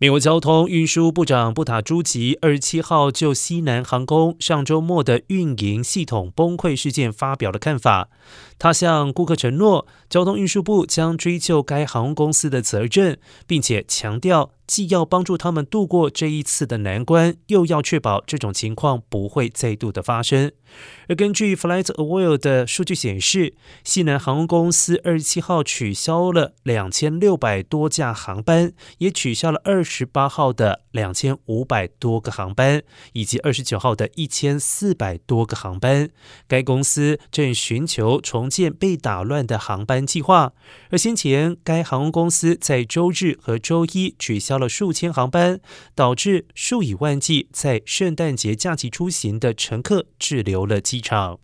美国交通运输部长布塔朱吉二十七号就西南航空上周末的运营系统崩溃事件发表了看法。他向顾客承诺，交通运输部将追究该航空公司的责任，并且强调。既要帮助他们度过这一次的难关，又要确保这种情况不会再度的发生。而根据 FlightAware 的数据显示，西南航空公司二十七号取消了两千六百多架航班，也取消了二十八号的两千五百多个航班，以及二十九号的一千四百多个航班。该公司正寻求重建被打乱的航班计划。而先前，该航空公司在周日和周一取消。了数千航班，导致数以万计在圣诞节假期出行的乘客滞留了机场。